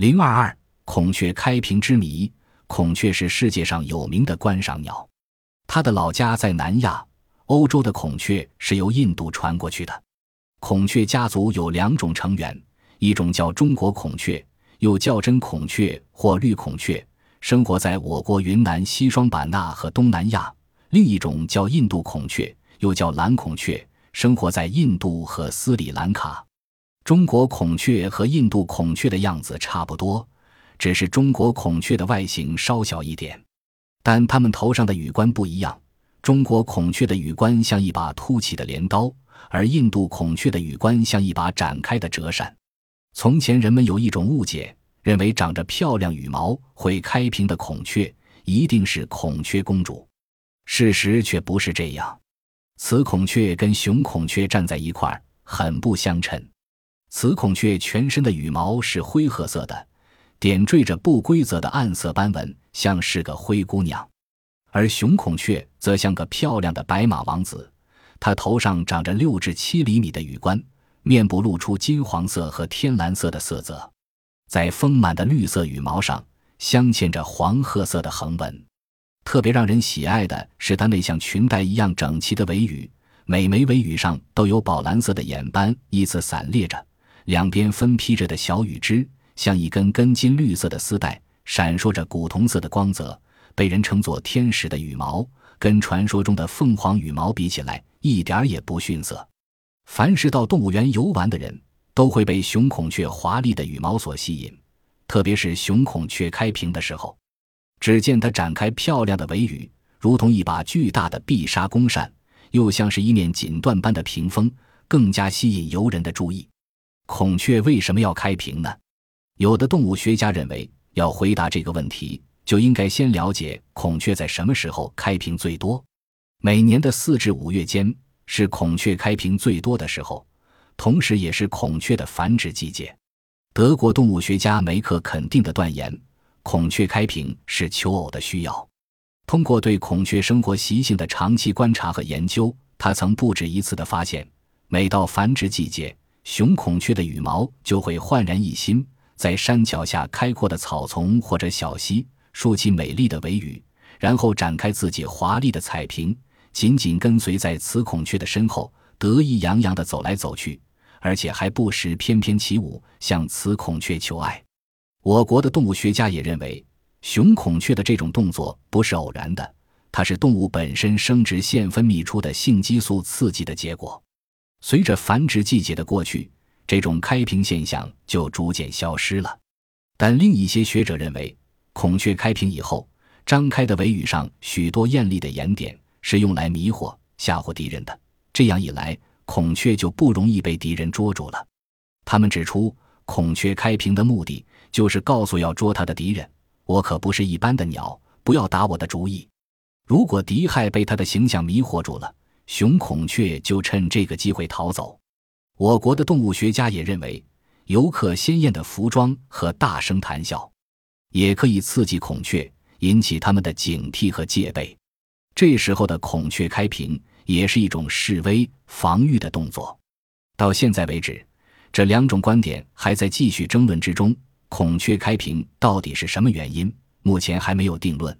零二二孔雀开屏之谜。孔雀是世界上有名的观赏鸟，它的老家在南亚。欧洲的孔雀是由印度传过去的。孔雀家族有两种成员，一种叫中国孔雀，又叫真孔雀或绿孔雀，生活在我国云南西双版纳和东南亚；另一种叫印度孔雀，又叫蓝孔雀，生活在印度和斯里兰卡。中国孔雀和印度孔雀的样子差不多。只是中国孔雀的外形稍小一点，但它们头上的羽冠不一样。中国孔雀的羽冠像一把凸起的镰刀，而印度孔雀的羽冠像一把展开的折扇。从前人们有一种误解，认为长着漂亮羽毛会开屏的孔雀一定是孔雀公主，事实却不是这样。雌孔雀跟雄孔雀站在一块儿很不相称，雌孔雀全身的羽毛是灰褐色的。点缀着不规则的暗色斑纹，像是个灰姑娘；而雄孔雀则像个漂亮的白马王子。它头上长着六至七厘米的羽冠，面部露出金黄色和天蓝色的色泽，在丰满的绿色羽毛上镶嵌着黄褐色的横纹。特别让人喜爱的是它那像裙带一样整齐的尾羽，每枚尾羽上都有宝蓝色的眼斑依次散列着，两边分披着的小羽枝。像一根根金绿色的丝带，闪烁着古铜色的光泽，被人称作天使的羽毛，跟传说中的凤凰羽毛比起来，一点也不逊色。凡是到动物园游玩的人，都会被雄孔雀华丽的羽毛所吸引，特别是雄孔雀开屏的时候，只见它展开漂亮的尾羽，如同一把巨大的碧纱弓扇，又像是一面锦缎般的屏风，更加吸引游人的注意。孔雀为什么要开屏呢？有的动物学家认为，要回答这个问题，就应该先了解孔雀在什么时候开屏最多。每年的四至五月间是孔雀开屏最多的时候，同时也是孔雀的繁殖季节。德国动物学家梅克肯定的断言，孔雀开屏是求偶的需要。通过对孔雀生活习性的长期观察和研究，他曾不止一次地发现，每到繁殖季节，雄孔雀的羽毛就会焕然一新。在山脚下开阔的草丛或者小溪，竖起美丽的尾羽，然后展开自己华丽的彩屏，紧紧跟随在雌孔雀的身后，得意洋洋地走来走去，而且还不时翩翩起舞，向雌孔雀求爱。我国的动物学家也认为，雄孔雀的这种动作不是偶然的，它是动物本身生殖腺分泌出的性激素刺激的结果。随着繁殖季节的过去。这种开屏现象就逐渐消失了，但另一些学者认为，孔雀开屏以后，张开的尾羽上许多艳丽的眼点是用来迷惑、吓唬敌人的。这样一来，孔雀就不容易被敌人捉住了。他们指出，孔雀开屏的目的就是告诉要捉它的敌人：“我可不是一般的鸟，不要打我的主意。”如果敌害被它的形象迷惑住了，雄孔雀就趁这个机会逃走。我国的动物学家也认为，游客鲜艳的服装和大声谈笑，也可以刺激孔雀，引起他们的警惕和戒备。这时候的孔雀开屏也是一种示威防御的动作。到现在为止，这两种观点还在继续争论之中。孔雀开屏到底是什么原因？目前还没有定论。